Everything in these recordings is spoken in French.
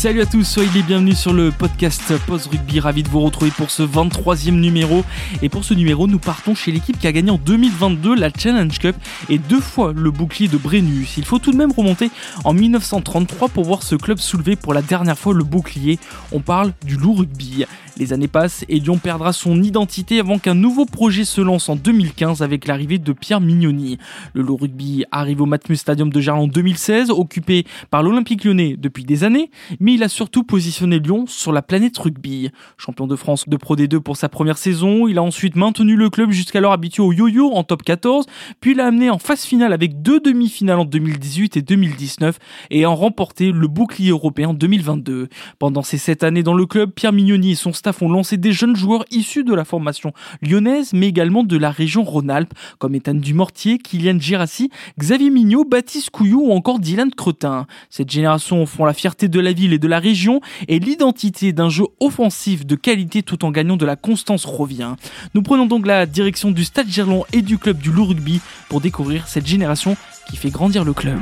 Salut à tous, soyez les bienvenus sur le podcast Post Rugby. Ravi de vous retrouver pour ce 23e numéro. Et pour ce numéro, nous partons chez l'équipe qui a gagné en 2022 la Challenge Cup et deux fois le bouclier de Brennus. Il faut tout de même remonter en 1933 pour voir ce club soulever pour la dernière fois le bouclier. On parle du loup rugby. Les années passent et Lyon perdra son identité avant qu'un nouveau projet se lance en 2015 avec l'arrivée de Pierre Mignoni. Le Loup Rugby arrive au Matmut Stadium de Gerland en 2016, occupé par l'Olympique lyonnais depuis des années, mais il a surtout positionné Lyon sur la planète rugby. Champion de France de Pro D2 pour sa première saison, il a ensuite maintenu le club jusqu'alors habitué au yo-yo en top 14, puis l'a amené en phase finale avec deux demi-finales en 2018 et 2019 et a remporté le bouclier européen 2022. Pendant ces sept années dans le club, Pierre Mignoni et son staff ont lancé des jeunes joueurs issus de la formation lyonnaise, mais également de la région Rhône-Alpes, comme Ethan Dumortier, Kylian Girassi, Xavier Mignot, Baptiste Couillou ou encore Dylan Cretin. Cette génération font la fierté de la ville et de la région, et l'identité d'un jeu offensif de qualité tout en gagnant de la constance revient. Nous prenons donc la direction du Stade Gerland et du club du Loup Rugby pour découvrir cette génération qui fait grandir le club.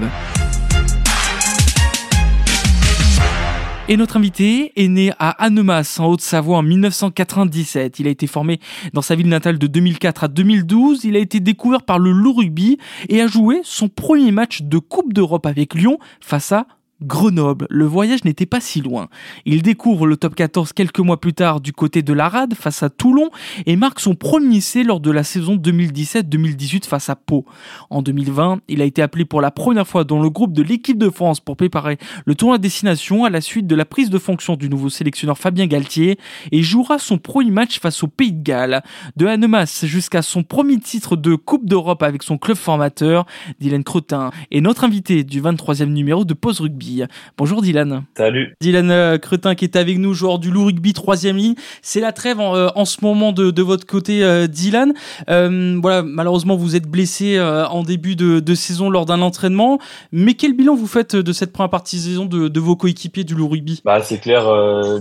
Et notre invité est né à Annemasse, en Haute-Savoie, en 1997. Il a été formé dans sa ville natale de 2004 à 2012. Il a été découvert par le Loup Rugby et a joué son premier match de Coupe d'Europe avec Lyon face à Grenoble, le voyage n'était pas si loin. Il découvre le top 14 quelques mois plus tard du côté de la Rade face à Toulon et marque son premier essai lors de la saison 2017-2018 face à Pau. En 2020, il a été appelé pour la première fois dans le groupe de l'équipe de France pour préparer le tournoi à destination à la suite de la prise de fonction du nouveau sélectionneur Fabien Galtier et jouera son premier match face au Pays de Galles. De Annemasse jusqu'à son premier titre de Coupe d'Europe avec son club formateur, Dylan Cretin est notre invité du 23e numéro de Pause Rugby. Bonjour Dylan. Salut. Dylan euh, Cretin qui est avec nous, joueur du Loup Rugby, troisième ligne. C'est la trêve en, euh, en, ce moment de, de votre côté, euh, Dylan. voilà, malheureusement vous êtes blessé en début de, de, saison lors d'un entraînement. Mais quel bilan vous faites de cette première partie de saison de, de vos coéquipiers du Loup Rugby? Bah c'est clair,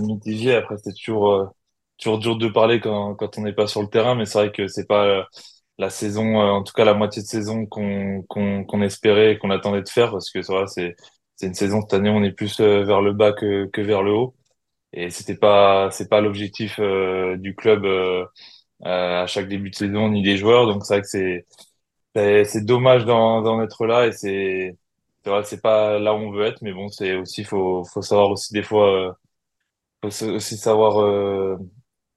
mitigé. Après c'est toujours toujours dur de parler quand, quand on n'est pas sur le terrain, mais c'est vrai que c'est pas la saison, en tout cas la moitié de saison qu'on qu'on qu'on espérait et qu'on attendait de faire, parce que ça c'est c'est une saison cette année on est plus euh, vers le bas que, que vers le haut. Et c'était pas c'est pas l'objectif euh, du club euh, à chaque début de saison ni des joueurs. Donc c'est vrai que c'est c'est dommage d'en être là. Et c'est c'est vrai c'est pas là où on veut être. Mais bon c'est aussi faut faut savoir aussi des fois faut aussi savoir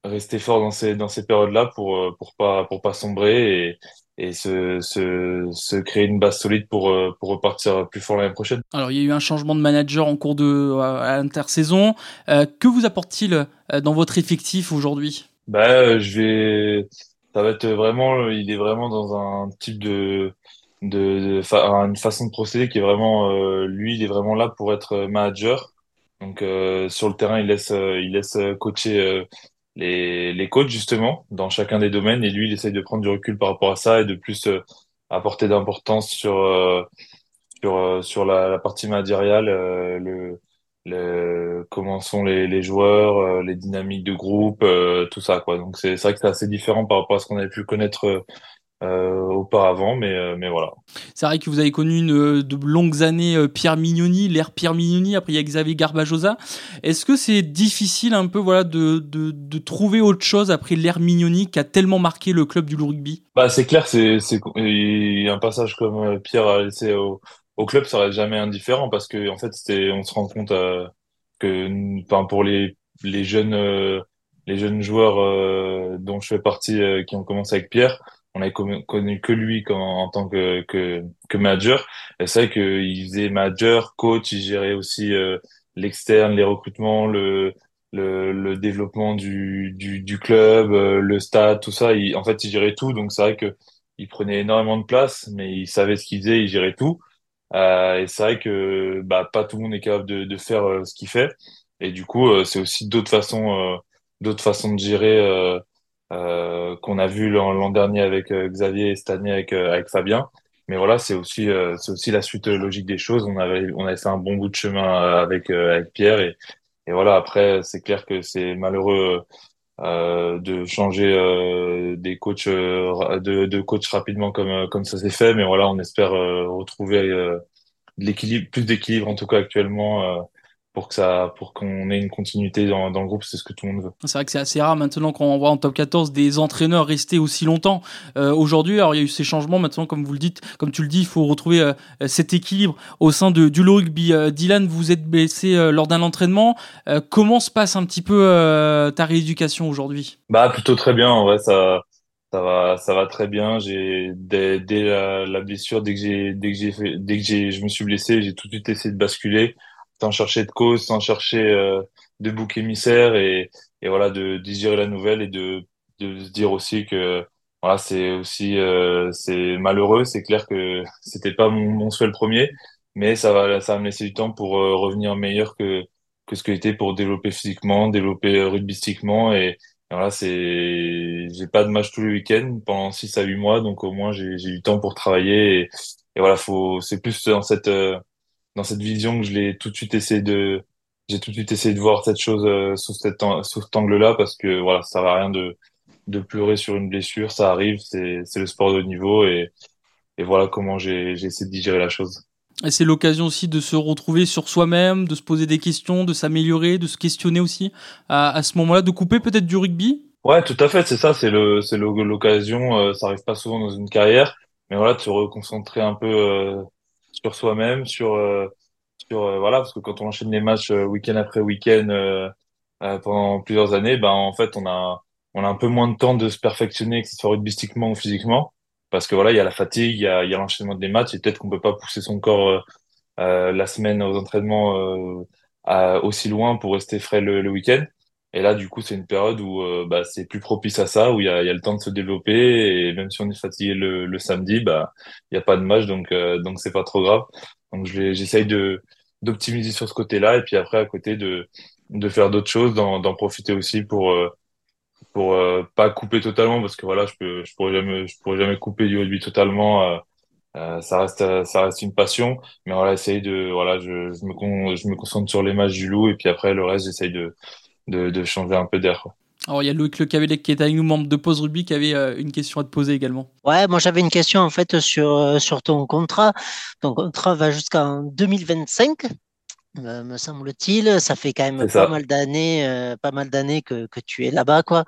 rester fort dans ces dans ces périodes là pour pour pas pour pas sombrer. Et et se, se, se, créer une base solide pour, euh, pour repartir plus fort l'année prochaine. Alors, il y a eu un changement de manager en cours de à l'intersaison. Euh, que vous apporte-t-il euh, dans votre effectif aujourd'hui? Bah, je vais. Ça va être vraiment. Il est vraiment dans un type de. de, de une façon de procéder qui est vraiment. Euh, lui, il est vraiment là pour être manager. Donc, euh, sur le terrain, il laisse, il laisse coacher les, les coachs justement dans chacun des domaines. Et lui il essaye de prendre du recul par rapport à ça et de plus euh, apporter d'importance sur euh, sur euh, sur la, la, partie managériale le, le comment sont les, les joueurs les dynamiques de groupe tout ça quoi. Donc c'est vrai que c'est assez différent par rapport à ce qu'on avait pu connaître euh, auparavant, mais, euh, mais voilà. C'est vrai que vous avez connu une, euh, de longues années Pierre Mignoni, l'ère Pierre Mignoni, après il y a Xavier Garbajosa. Est-ce que c'est difficile un peu voilà, de, de, de trouver autre chose après l'ère Mignoni qui a tellement marqué le club du rugby? Bah, C'est clair, c'est un passage comme Pierre a laissé au, au club, ça reste jamais indifférent parce que en fait, on se rend compte que enfin, pour les, les, jeunes, les jeunes joueurs dont je fais partie qui ont commencé avec Pierre, on avait connu que lui comme, en tant que, que, que manager. Et c'est vrai qu'il faisait manager, coach, il gérait aussi euh, l'externe, les recrutements, le, le, le développement du, du, du club, euh, le stade, tout ça. Il, en fait, il gérait tout. Donc c'est vrai que il prenait énormément de place, mais il savait ce qu'il faisait, il gérait tout. Euh, et c'est vrai que bah, pas tout le monde est capable de, de faire euh, ce qu'il fait. Et du coup, euh, c'est aussi d'autres façons, euh, d'autres façons de gérer qu'on a vu l'an dernier avec Xavier et cette année avec, avec Fabien. Mais voilà, c'est aussi, c'est aussi la suite logique des choses. On avait, on avait fait un bon bout de chemin avec, avec Pierre et, et voilà. Après, c'est clair que c'est malheureux euh, de changer euh, des coachs euh, de, de coach rapidement comme comme ça s'est fait mais voilà on espère retrouver de l'équilibre plus d'équilibre en tout cas actuellement pour que ça pour qu'on ait une continuité dans, dans le groupe c'est ce que tout le monde veut. C'est vrai que c'est assez rare maintenant qu'on voit en top 14 des entraîneurs rester aussi longtemps. Euh, aujourd'hui alors il y a eu ces changements maintenant comme vous le dites comme tu le dis il faut retrouver euh, cet équilibre au sein de du rugby. Euh, Dylan vous êtes blessé euh, lors d'un entraînement. Euh, comment se passe un petit peu euh, ta rééducation aujourd'hui? Bah plutôt très bien en vrai ça ça va ça va très bien. J'ai dès, dès la, la, blessure dès que j'ai dès que j'ai fait dès que j'ai je me suis blessé j'ai tout de suite essayé de basculer sans chercher de cause, sans chercher euh, de bouc émissaire et, et voilà de digérer la nouvelle et de, de se dire aussi que voilà c'est aussi euh, c'est malheureux, c'est clair que c'était pas mon, mon souhait le premier, mais ça va ça va me laisser du temps pour euh, revenir meilleur que que ce que était pour développer physiquement, développer rugbystiquement et, voilà c'est j'ai pas de match tous les week-ends pendant 6 à 8 mois donc au moins j'ai j'ai du temps pour travailler et, et voilà faut c'est plus dans cette euh, dans cette vision que je l'ai tout de suite essayé de j'ai tout de suite essayé de voir cette chose euh, sous, cet angle-là parce que voilà ça va rien de de pleurer sur une blessure ça arrive c'est c'est le sport de haut niveau et et voilà comment j'ai j'ai essayé de digérer la chose. Et c'est l'occasion aussi de se retrouver sur soi-même de se poser des questions de s'améliorer de se questionner aussi à, à ce moment-là de couper peut-être du rugby? Ouais tout à fait c'est ça c'est le c'est l'occasion euh, ça arrive pas souvent dans une carrière mais voilà de se reconcentrer un peu euh, sur soi-même, sur euh, sur euh, voilà parce que quand on enchaîne les matchs euh, week-end après week-end pendant plusieurs années, ben en fait on a on a un peu moins de temps de se perfectionner que ce soit rugbystiquement ou physiquement parce que voilà il y a la fatigue, il y a y a l'enchaînement des matchs et peut-être qu'on peut pas pousser son corps euh, la semaine aux entraînements aussi loin pour rester frais le, le week-end. Et là, du coup, c'est une période où euh, bah, c'est plus propice à ça, où il y a, y a, le temps de se développer. Et même si on est fatigué le, le samedi, bah, il n'y a pas de match, donc euh, donc c'est pas trop grave. Donc j'essaye de d'optimiser sur ce côté-là, et puis après à côté de de faire d'autres choses, d'en profiter aussi pour euh, pour euh, pas couper totalement, parce que voilà, je peux je pourrais jamais je pourrais jamais couper du rugby totalement. Euh, euh, ça reste ça reste une passion, mais voilà, essayer de voilà, je, je me con, je me concentre sur les matchs du loup, et puis après le reste, j'essaye de de, de changer un peu d'air. Alors il y a Loïc Le Cavellec qui est avec nous, membre de Pause Rugby, qui avait euh, une question à te poser également. Ouais, moi j'avais une question en fait sur, euh, sur ton contrat. Ton contrat va jusqu'en 2025, euh, me semble-t-il. Ça fait quand même pas mal d'années, euh, pas mal d'années que, que tu es là-bas, quoi.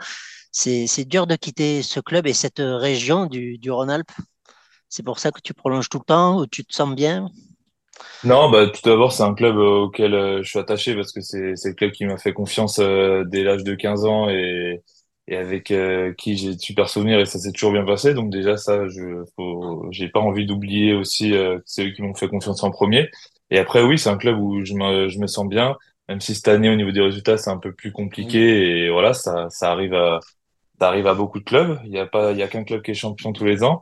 C'est, c'est dur de quitter ce club et cette région du, du Rhône-Alpes. C'est pour ça que tu prolonges tout le temps, ou tu te sens bien? Non, bah tout d'abord, c'est un club euh, auquel euh, je suis attaché parce que c'est c'est le club qui m'a fait confiance euh, dès l'âge de 15 ans et et avec euh, qui j'ai de super souvenirs et ça s'est toujours bien passé. Donc déjà ça, je j'ai pas envie d'oublier aussi euh, que c'est eux qui m'ont fait confiance en premier. Et après oui, c'est un club où je me je me sens bien, même si cette année au niveau des résultats c'est un peu plus compliqué et voilà, ça ça arrive à ça arrive à beaucoup de clubs. Il y a pas il y a qu'un club qui est champion tous les ans.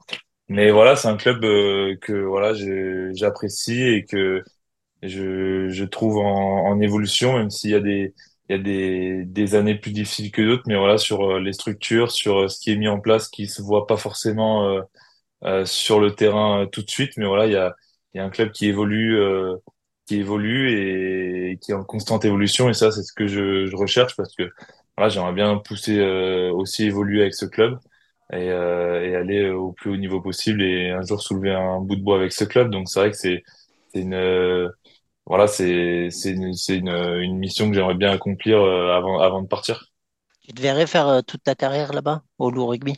Mais voilà, c'est un club euh, que voilà, j'apprécie et que je, je trouve en, en évolution, même s'il y a des il y a des, des années plus difficiles que d'autres, mais voilà, sur euh, les structures, sur euh, ce qui est mis en place, qui se voit pas forcément euh, euh, sur le terrain tout de suite, mais voilà, il y a, il y a un club qui évolue, euh, qui évolue et, et, qui est en constante évolution, et ça, c'est ce que je, je recherche parce que voilà, j'aimerais bien pousser aussi évoluer avec ce club et, euh, et, aller au plus haut niveau possible et un jour soulever un bout de bois avec ce club. Donc c'est vrai que c'est une euh, voilà c'est c'est une, une, une mission que j'aimerais bien accomplir euh, avant avant de partir. Tu te verrais faire toute ta carrière là-bas au loup rugby?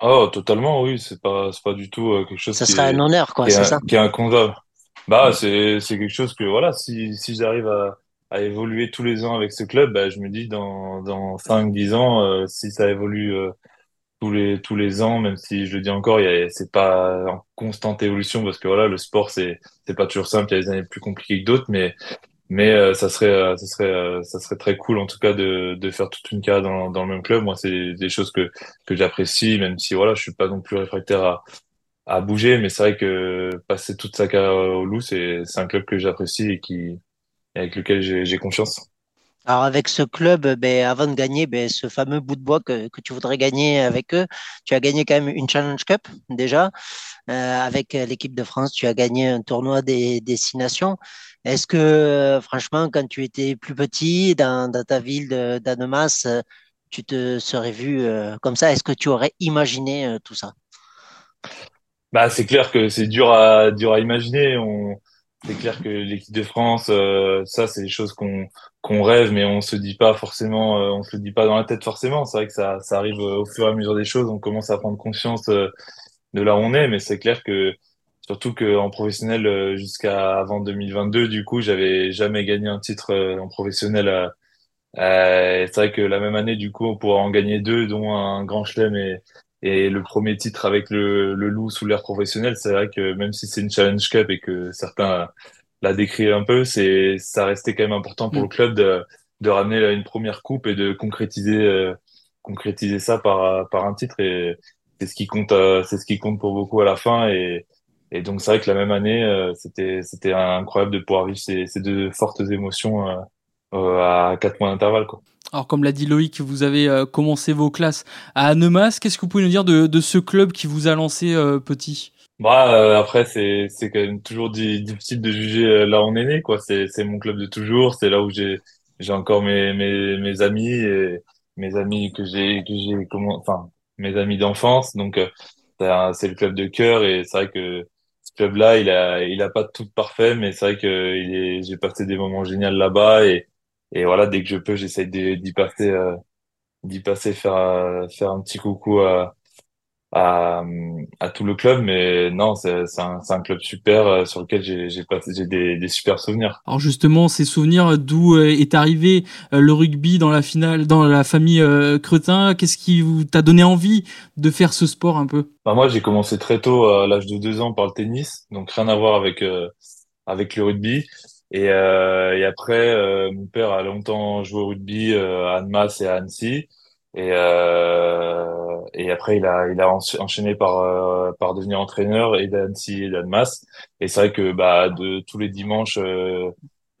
Oh totalement oui c'est pas c'est pas du tout quelque chose. Ça qui serait est, un honneur quoi c'est ça? Qui est inconcevable. Bah c'est c'est quelque chose que voilà si si j'arrive à à évoluer tous les ans avec ce club, bah, je me dis dans dans cinq dix ans euh, si ça évolue euh, tous les tous les ans, même si je le dis encore, c'est pas en constante évolution parce que voilà, le sport c'est c'est pas toujours simple, il y a des années plus compliquées que d'autres, mais mais euh, ça serait euh, ça serait euh, ça serait très cool en tout cas de de faire toute une carrière dans dans le même club. Moi, c'est des choses que que j'apprécie, même si voilà, je suis pas non plus réfractaire à à bouger. Mais c'est vrai que passer toute sa carrière au Loup, c'est c'est un club que j'apprécie et qui avec lequel j'ai confiance. Alors avec ce club, ben, avant de gagner ben, ce fameux bout de bois que, tu voudrais gagner avec eux, tu as gagné quand même une Challenge Cup déjà. Euh, avec l'équipe de France, tu as gagné un tournoi des destinations. Est-ce que franchement, quand tu étais plus petit dans, ta ville d'Annemasse, tu te serais vu euh, comme ça? Est-ce que tu aurais imaginé euh, tout ça? Bah, c'est clair que c'est dur à imaginer. C'est clair que l'équipe de France, euh, ça, c'est des choses qu'on rêve, mais on se dit pas forcément, euh, on se le dit pas dans la tête forcément. C'est vrai que ça, ça arrive au fur et à mesure des choses. On commence à prendre conscience euh, de là où on est, mais c'est clair que surtout que en professionnel jusqu'à avant 2022, du coup, j'avais jamais gagné un titre en professionnel. c'est vrai que la même année, du coup, on pourra en gagner deux, dont un Grand Chelem et et le premier titre avec le, le loup sous l'air professionnel, c'est vrai que même si c'est une Challenge Cup et que certains l'a décrit un peu, c'est ça restait quand même important pour le mm. club de, de ramener une première coupe et de concrétiser euh, concrétiser ça par par un titre et c'est ce qui compte euh, c'est ce qui compte pour beaucoup à la fin et et donc c'est vrai que la même année euh, c'était c'était incroyable de pouvoir vivre ces, ces deux fortes émotions à quatre mois d'intervalle quoi. Alors, comme l'a dit Loïc, vous avez euh, commencé vos classes à Annemasse. Qu'est-ce que vous pouvez nous dire de, de ce club qui vous a lancé euh, petit? Bah, euh, après, c'est, quand même toujours difficile de juger là où on est né. C'est, mon club de toujours. C'est là où j'ai, encore mes, mes, mes amis et mes amis que j'ai, enfin, mes amis d'enfance. Donc, c'est le club de cœur et c'est vrai que ce club-là, il a, il a pas tout parfait, mais c'est vrai que j'ai passé des moments géniaux là-bas et, et voilà, dès que je peux, j'essaye d'y passer, euh, d'y passer, faire, euh, faire un petit coucou à, à, à tout le club. Mais non, c'est un, un club super euh, sur lequel j'ai passé j'ai des, des super souvenirs. Alors justement, ces souvenirs, d'où est arrivé le rugby dans la finale, dans la famille Cretin Qu'est-ce qui t'a donné envie de faire ce sport un peu? Bah Moi, j'ai commencé très tôt, à l'âge de deux ans, par le tennis, donc rien à voir avec avec le rugby. Et, euh, et après, euh, mon père a longtemps joué au rugby euh, à Annemasse et à Annecy. Et, euh, et après, il a, il a enchaîné par, euh, par devenir entraîneur et d'Annecy et d'Annemasse. Et c'est vrai que bah, de tous les dimanches,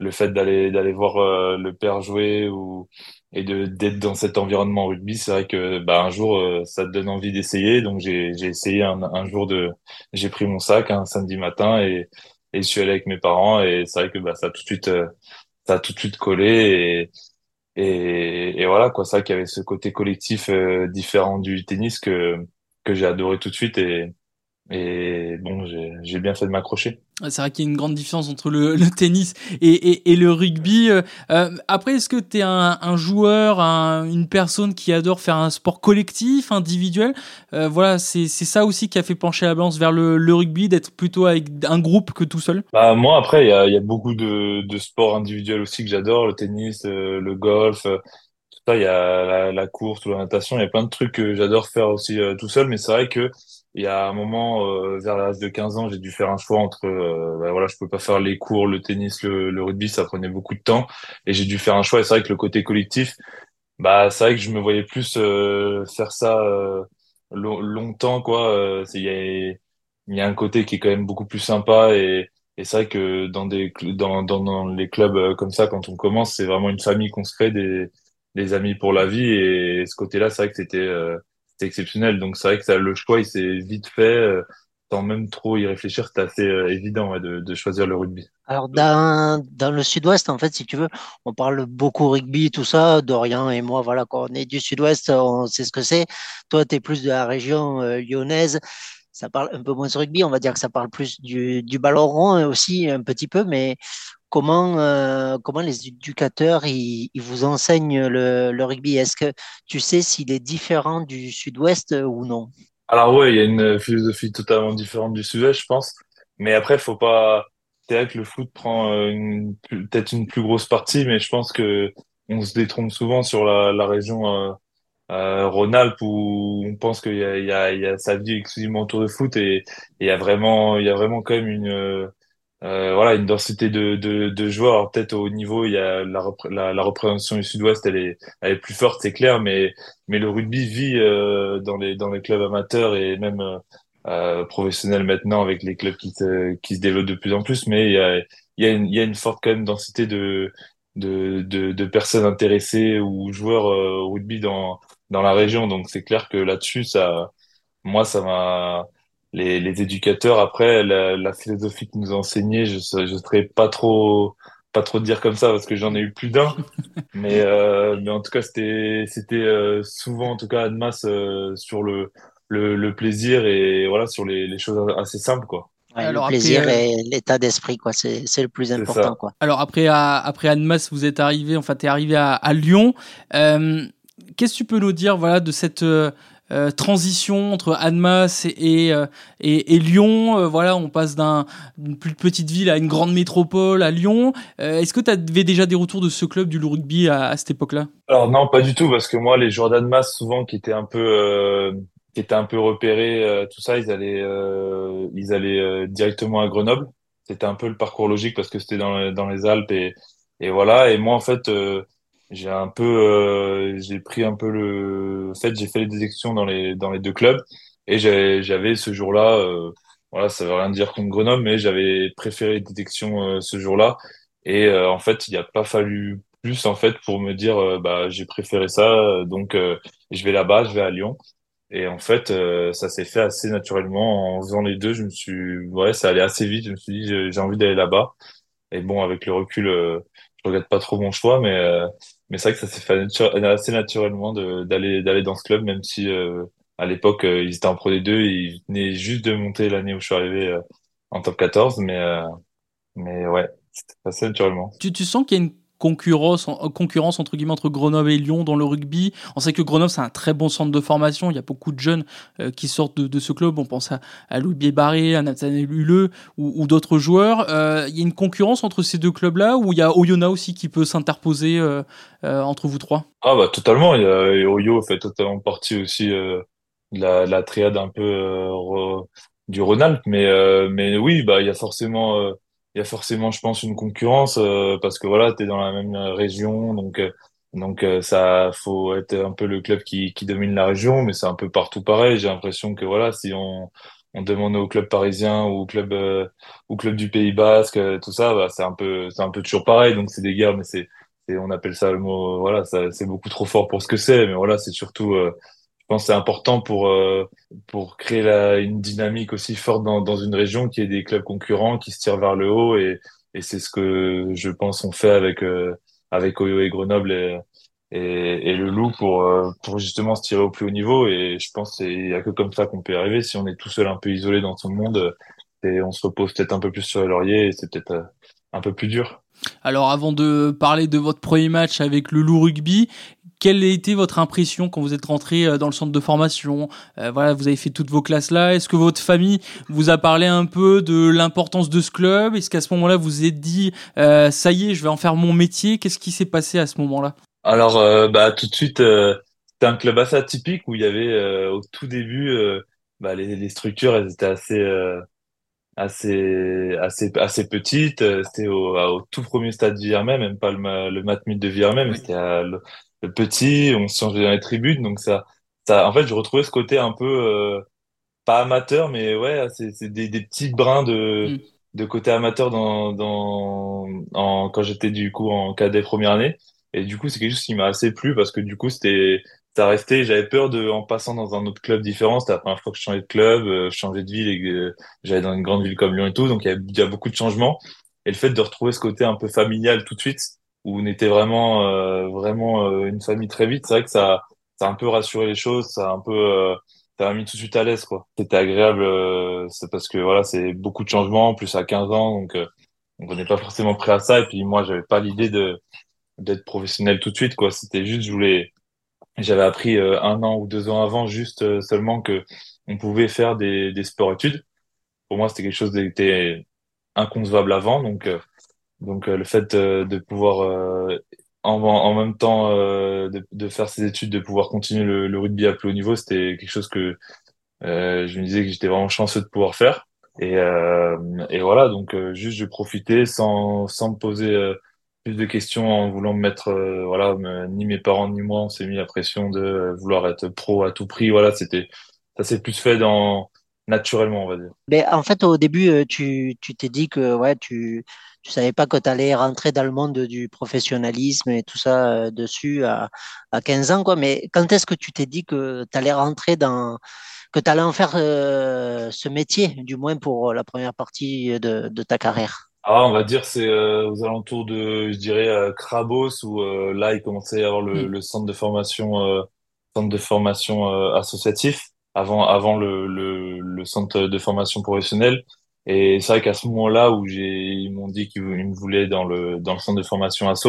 le fait d'aller d'aller voir le père jouer ou et de d'être dans cet environnement rugby, c'est vrai que bah, un jour, ça te donne envie d'essayer. Donc j'ai j'ai essayé un, un jour de, j'ai pris mon sac un samedi matin et et je suis allé avec mes parents et c'est vrai que bah, ça a tout de suite euh, ça a tout de suite collé et et, voilà quoi. Ça qu'il y avait ce côté collectif euh, différent du tennis que que j'ai adoré tout de suite et et bon, j'ai bien fait de m'accrocher. C'est vrai qu'il y a une grande différence entre le, le tennis et, et, et, le rugby. Euh, euh après, est-ce que tu es un, un joueur, un, une personne qui adore faire un sport collectif, individuel? Euh, Voilà, c'est ça aussi qui a fait pencher la balance vers le, le rugby, d'être plutôt avec un groupe que tout seul? Bah, Moi, après, il y a, y a, beaucoup de, de sports individuels aussi que j'adore, le tennis, euh, le golf. Euh, tout ça, il y a la, la, course ou la natation, il y a plein de trucs que j'adore faire aussi tout seul, mais c'est vrai que il y a un moment, euh, vers l'âge de 15 ans, j'ai dû faire un choix entre, euh, bah voilà, je peux pas faire les cours, le tennis, le, le rugby, ça prenait beaucoup de temps, et j'ai dû faire un choix. Et c'est vrai que le côté collectif, bah, c'est vrai que je me voyais plus euh, faire ça euh, longtemps, quoi. Il y a, y a un côté qui est quand même beaucoup plus sympa, et, et c'est vrai que dans des, dans, dans, les clubs comme ça, quand on commence, c'est vraiment une famille qu'on se crée, des, des amis pour la vie, et ce côté-là, c'est vrai que c'était c'était exceptionnel. Donc c'est vrai que ça, le choix, il s'est vite fait, euh, sans même trop y réfléchir. C'était assez euh, évident de, de, choisir le rugby. Alors dans, dans le sud-ouest, en fait, si tu veux, on parle beaucoup rugby, tout ça. Dorian et moi, voilà, quand on est du sud-ouest, on sait ce que c'est. Toi, tu es plus de la région euh, lyonnaise. Ça parle un peu moins de rugby, on va dire que ça parle plus du, du ballon rond aussi, un petit peu, mais comment, euh, comment les éducateurs ils, ils vous enseignent le, le rugby? Est-ce que tu sais s'il est différent du sud-ouest euh, ou non? Alors ouais, il y a une philosophie totalement différente du sud-ouest, je pense. Mais après, faut pas. C'est vrai que le foot prend euh, peut-être une plus grosse partie, mais je pense que on se détrompe souvent sur la, la région euh, euh, Rhône-Alpes où on pense qu'il y a, il y a, il y a sa vie exclusivement autour de foot et il y a vraiment, il y a vraiment quand même une euh, voilà une densité de, de, joueurs. Peut-être au niveau, il y a la, la, représentation du Sud-Ouest, elle est, elle est plus forte, c'est clair, mais mais le rugby vit euh, dans les dans les clubs amateurs et même euh, professionnel maintenant avec les clubs qui qui se développent de plus en plus, mais il y a, il y a, une, forte quand même densité de, de, de, de personnes intéressées ou joueurs au rugby dans, dans la région. Donc c'est clair que là-dessus, ça, moi, ça m'a les, les éducateurs après la, la philosophie qu'ils nous ont enseignée, je je serais pas trop pas trop dire comme ça parce que j'en ai eu plus d'un, mais euh, mais en tout cas c'était c'était euh, souvent en tout cas masse euh, sur le, le le plaisir et voilà sur les les choses assez simples quoi. Alors le plaisir euh, et l'état d'esprit, quoi. C'est, c'est le plus important, quoi. Alors après, à, après Annemasse, vous êtes arrivé, enfin, t'es arrivé à, à Lyon. Euh, qu'est-ce que tu peux nous dire, voilà, de cette euh, transition entre Annemasse et, et, et, Lyon. Euh, voilà, on passe d'une plus petite ville à une grande métropole, à Lyon. Euh, est-ce que tu avais déjà des retours de ce club du rugby à, à cette époque-là? Alors non, pas du tout, parce que moi, les joueurs d'Annemasse, souvent, qui étaient un peu, qui étaient un peu repérés, tout ça, ils allaient, ils allaient directement à Grenoble. C'était un peu le parcours logique parce que c'était dans, dans les Alpes et, et voilà. Et moi, en fait, j'ai un peu euh, j'ai pris un peu le en fait j'ai fait les détections dans les dans les deux clubs et j'avais ce jour-là euh, voilà ça veut rien dire contre Grenoble mais j'avais préféré les détections euh, ce jour-là et euh, en fait il n'y a pas fallu plus en fait pour me dire bah j'ai préféré ça donc je vais là-bas je vais à Lyon et en fait ça s'est fait assez naturellement. En faisant les deux je me suis ouais ça allait assez vite. Je me suis dit j'ai envie d'aller là-bas et bon avec le recul je regrette pas trop mon choix mais mais c'est vrai que ça s'est fait assez naturellement d'aller d'aller dans ce club, même si euh, à l'époque euh, ils étaient en Pro D2, ils venaient juste de monter l'année où je suis arrivé euh, en top 14, mais mais ouais, c'était assez naturellement. Tu, tu sens qu'il y a une concurrence, concurrence entre guillemets entre Grenoble et Lyon dans le rugby. On sait que Grenoble c'est un très bon centre de formation. Il y a beaucoup de jeunes euh, qui sortent de, ce club. On pense à, Louis Biébarré, à Nathaniel Huleux ou, d'autres joueurs. Euh, il y a une concurrence entre ces deux clubs-là ou il y a Oyonnax aussi qui peut s'interposer euh, euh, entre vous trois? Ah bah totalement. Il Oyo fait totalement partie aussi euh, de la, la, triade un peu du Rhône-Alpes. Mais mais oui, bah il y a forcément il y a forcément, je pense, une concurrence euh, parce que voilà, tu es dans la même région, donc euh, donc euh, ça faut être un peu le club qui, qui domine la région, mais c'est un peu partout pareil. J'ai l'impression que voilà, si on on demande au club parisien ou au club ou club du Pays Basque, tout ça, bah, c'est un peu c'est un peu toujours pareil. Donc c'est des guerres, mais c'est on appelle ça le mot voilà, c'est beaucoup trop fort pour ce que c'est, mais voilà, c'est surtout pense que c'est important pour euh, pour créer la, une dynamique aussi forte dans, dans une région qui est des clubs concurrents qui se tirent vers le haut et, et c'est ce que je pense on fait avec euh, avec Oyo et Grenoble et, et, et le Loup pour euh, pour justement se tirer au plus haut niveau et je pense qu'il y a que comme ça qu'on peut y arriver si on est tout seul un peu isolé dans son monde et on se repose peut-être un peu plus sur les lauriers et c'est peut-être un peu plus dur. Alors avant de parler de votre premier match avec le Loup Rugby, quelle a été votre impression quand vous êtes rentré euh, dans le centre de formation? Euh, Voilà, vous avez fait toutes vos classes là. Est-ce que votre famille vous a parlé un peu de l'importance de ce club? Est-ce qu'à ce, moment-là, vous vous êtes dit euh, ça y est, je vais en faire mon métier? Qu'est-ce qui s'est passé à ce moment-là? Alors, euh, bah tout de suite, c'était un club assez atypique où il y avait au tout début, bah, les, les, structures, elles étaient assez assez assez assez petites. C'était au, au, tout premier stade de Viermet, même pas le, le Matmut de Viermet, mais c'était à petit, on se changeait dans les tribunes, donc ça, ça, en fait, je retrouvais ce côté un peu euh, pas amateur, mais ouais, c'est des, des petits brins de mm. de côté amateur dans dans en, quand j'étais du coup en cadet première année, et du coup c'est quelque chose qui m'a assez plu parce que du coup c'était ça restait, j'avais peur de en passant dans un autre club différent, c'était la première fois que je changeais de club, euh, je changeais de ville et j'allais dans une grande ville comme Lyon et tout, donc il y a, beaucoup de changements, et le fait de retrouver ce côté un peu familial tout de suite où on était vraiment euh, vraiment euh, une famille très vite. C'est vrai que ça ça a un peu rassuré les choses, ça a un peu euh, ça m'a mis tout de suite à l'aise quoi. C'était agréable, c'est parce que voilà, c'est beaucoup de changements, plus à 15 ans, donc on n'est pas forcément prêt à ça. Et puis moi, j'avais pas l'idée de d'être professionnel tout de suite quoi. C'était juste, je voulais, j'avais appris un an ou deux ans avant juste seulement que on pouvait faire des des sports études. Pour moi, c'était quelque chose d'était inconcevable avant, donc donc euh, le fait euh, de pouvoir euh, en, en, même temps de, faire ses études, de pouvoir continuer le, le rugby à plus haut niveau, c'était quelque chose que je me disais que j'étais vraiment chanceux de pouvoir faire. Et, et voilà, donc juste je profitais sans, sans me poser plus de questions en voulant me mettre, voilà, ni mes parents ni moi, on s'est mis la pression de vouloir être pro à tout prix. Voilà, c'était ça s'est plus fait dans naturellement, on va dire. Mais en fait, au début, tu t'es dit que ouais, tu tu savais pas que tu allais rentrer dans le monde du professionnalisme et tout ça dessus à, à 15 ans, quoi. Mais quand est-ce que tu t'es dit que tu allais rentrer dans que tu allais en faire ce métier, du moins pour la première partie de, de ta carrière? Ah, on va dire c'est euh, aux alentours de, je dirais, euh, Krabos où euh, là il commençait à avoir le, Mm. le centre de formation, euh, centre de formation euh, associatif avant avant le, le le centre de formation professionnelle. Et c'est vrai qu'à ce moment-là où j'ai, ils m'ont dit qu'ils vou- ils me voulaient dans le dans le centre de formation asso,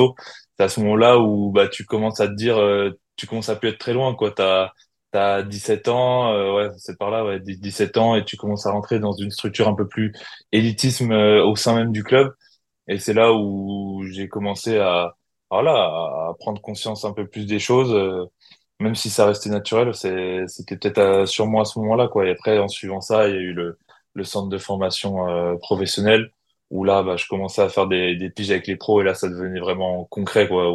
c'est à ce moment-là où bah tu commences à te dire, euh, tu commences à plus être très loin quoi. T'as T'as 17 ans, euh, ouais, c'est par là, ouais, 10 17 ans, et tu commences à rentrer dans une structure un peu plus élitisme euh, au sein même du club. Et c'est là où j'ai commencé à, voilà, à prendre conscience un peu plus des choses, euh, même si ça restait naturel, c'était peut-être euh, sur moi à ce moment-là, quoi. Et après, en suivant ça, il y a eu le, le centre de formation euh, professionnelle, où là, bah, je commençais à faire des, des piges avec les pros, et là, ça devenait vraiment concret, quoi.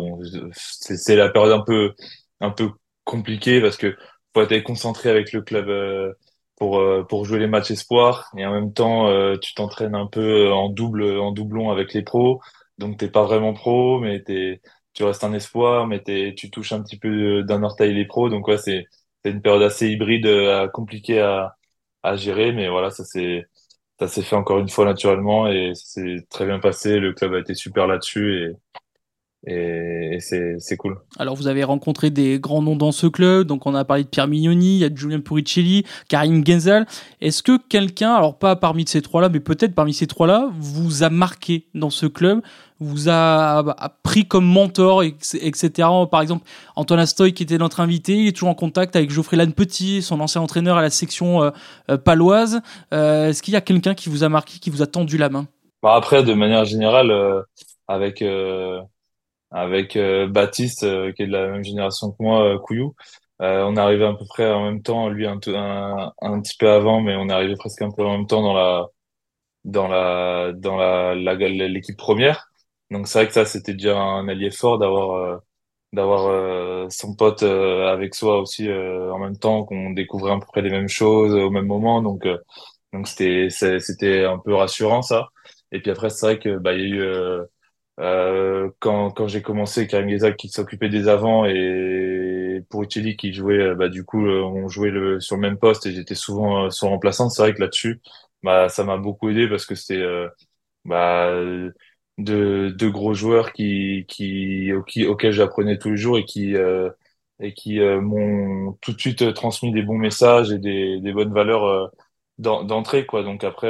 C'est la période un peu, un peu compliquée, parce que faut être concentré avec le club. euh, pour euh, pour jouer les matchs espoirs. Et en même temps euh, tu t'entraînes un peu en double en doublon avec les pros. Donc t'es pas vraiment pro mais t'es tu restes un espoir mais t'es tu touches un petit peu d'un orteil les pros. Donc ouais c'est c'est une période assez hybride compliquée à à gérer. Mais voilà ça s'est ça s'est fait encore une fois naturellement et ça s'est très bien passé. Le club a été super là-dessus et et, c'est c'est cool Alors vous avez rencontré des grands noms dans ce club, donc on a parlé de Pierre Mignoni, il y a Julien Puricelli, Karim Genzal. Est-ce que quelqu'un, alors pas parmi ces trois-là, mais peut-être parmi ces trois-là, vous a marqué dans ce club, vous a, a pris comme mentor, etc. Par exemple, Antoine Astoy qui était notre invité, il est toujours en contact avec Geoffrey Lannes Petit, son ancien entraîneur à la section euh, euh, paloise. Euh, Est-ce qu'il y a quelqu'un qui vous a marqué, qui vous a tendu la main? Bah après de manière générale avec avec euh, Baptiste euh, qui est de la même génération que moi, euh, Couillou. On est arrivé à peu près en même temps, lui un, un, un petit peu avant, mais on est arrivé presque un peu en même temps dans la dans la dans la l'équipe première. Donc c'est vrai que ça c'était déjà un allié fort d'avoir d'avoir euh, son pote euh, avec soi aussi euh, en même temps qu'on découvrait à peu près les mêmes choses au même moment. Donc donc c'était c'était un peu rassurant ça. Et puis après c'est vrai que bah il y a eu euh, quand, quand j'ai commencé, Karim Ghezal qui s'occupait des avants et Pourritelli qui jouait, euh, bah, du coup, euh, on jouait le, sur le même poste et j'étais souvent son remplaçant. C'est vrai que là-dessus, bah, ça m'a beaucoup aidé parce que c'était euh, bah, deux, deux gros joueurs qui, qui, qui, auxquels j'apprenais tous les jours et qui, euh, et qui m'ont tout de suite transmis des bons messages et des, des bonnes valeurs d'en- d'entrée, quoi. Donc après,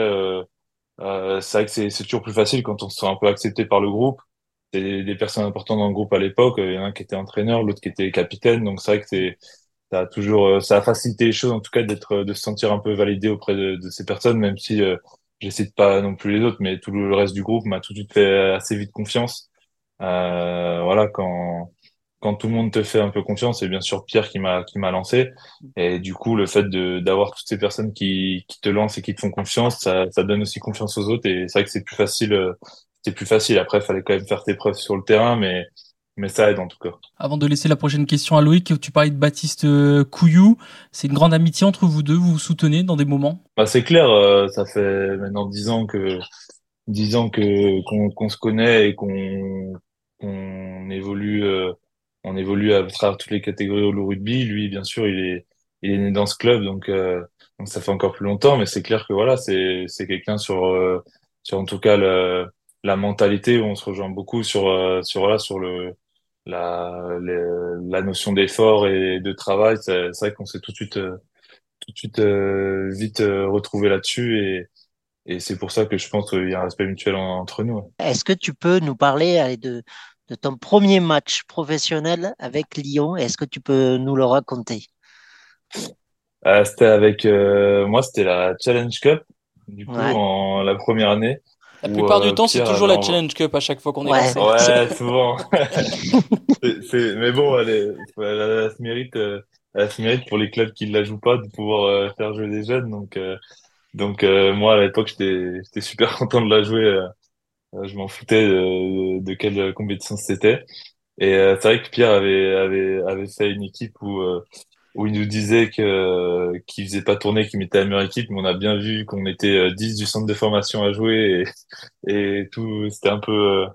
euh, euh, c'est vrai que c'est toujours plus facile quand on se sent un peu accepté par le groupe. C'est des, des personnes importantes dans le groupe à l'époque. Il y en a un qui était entraîneur, l'autre qui était capitaine. Donc c'est vrai que c'est ça a toujours euh, ça a facilité les choses en tout cas d'être de se sentir un peu validé auprès de, de ces personnes, même si euh, je cite pas non plus les autres, mais tout le reste du groupe m'a tout de suite fait assez vite confiance. Euh, voilà quand quand tout le monde te fait un peu confiance, c'est bien sûr Pierre qui m'a qui m'a lancé. Et du coup, le fait d'avoir toutes ces personnes qui qui te lancent et qui te font confiance, ça ça donne aussi confiance aux autres. Et c'est vrai que c'est plus facile. euh, C'est plus facile. Après, il fallait quand même faire tes preuves sur le terrain, mais mais ça aide en tout cas. Avant de laisser la prochaine question à Loïc, tu parlais de Baptiste euh, Couillou. C'est une grande amitié entre vous deux, vous vous soutenez dans des moments? Bah, c'est clair. euh, ça fait maintenant dix ans que dix ans que qu'on se connaît et qu'on qu'on évolue. euh, on évolue à travers toutes les catégories au rugby. Lui, bien sûr, il est il est né dans ce club, donc euh, donc ça fait encore plus longtemps. Mais c'est clair que voilà, c'est c'est quelqu'un sur euh, sur en tout cas le, la mentalité où on se rejoint beaucoup sur euh, sur voilà sur le la la notion d'effort et de travail. C'est c'est vrai qu'on s'est tout de suite euh, tout de suite euh, vite euh, retrouvé là-dessus et et c'est pour ça que je pense qu'il y a un respect mutuel en- entre nous. Est-ce que tu peux nous parler de, de ton premier match professionnel avec Lyon? Est-ce que tu peux nous le raconter? Euh, c'était avec euh, moi, c'était la Challenge Cup, du coup, Ouais. en la première année. La où, plupart euh, du temps, c'est toujours la Challenge Cup à chaque fois qu'on est Ouais. lancé. Ouais, souvent. C'est- c'est- Mais bon, elle, est- elle, elle se mérite, euh, elle se mérite pour les clubs qui la jouent pas de pouvoir euh, faire jouer des jeunes. Donc, euh, donc euh, moi, à l'époque, j'étais, j'étais super content de la jouer. Euh, euh, je m'en foutais de, de quelle compétition c'était. Et euh, c'est vrai que Pierre avait, avait, avait fait une équipe où, euh, où il nous disait que qu'il faisait pas tourner, qu'il mettait la meilleure équipe, mais on a bien vu qu'on était 10 du centre de formation à jouer et, et tout, c'était un peu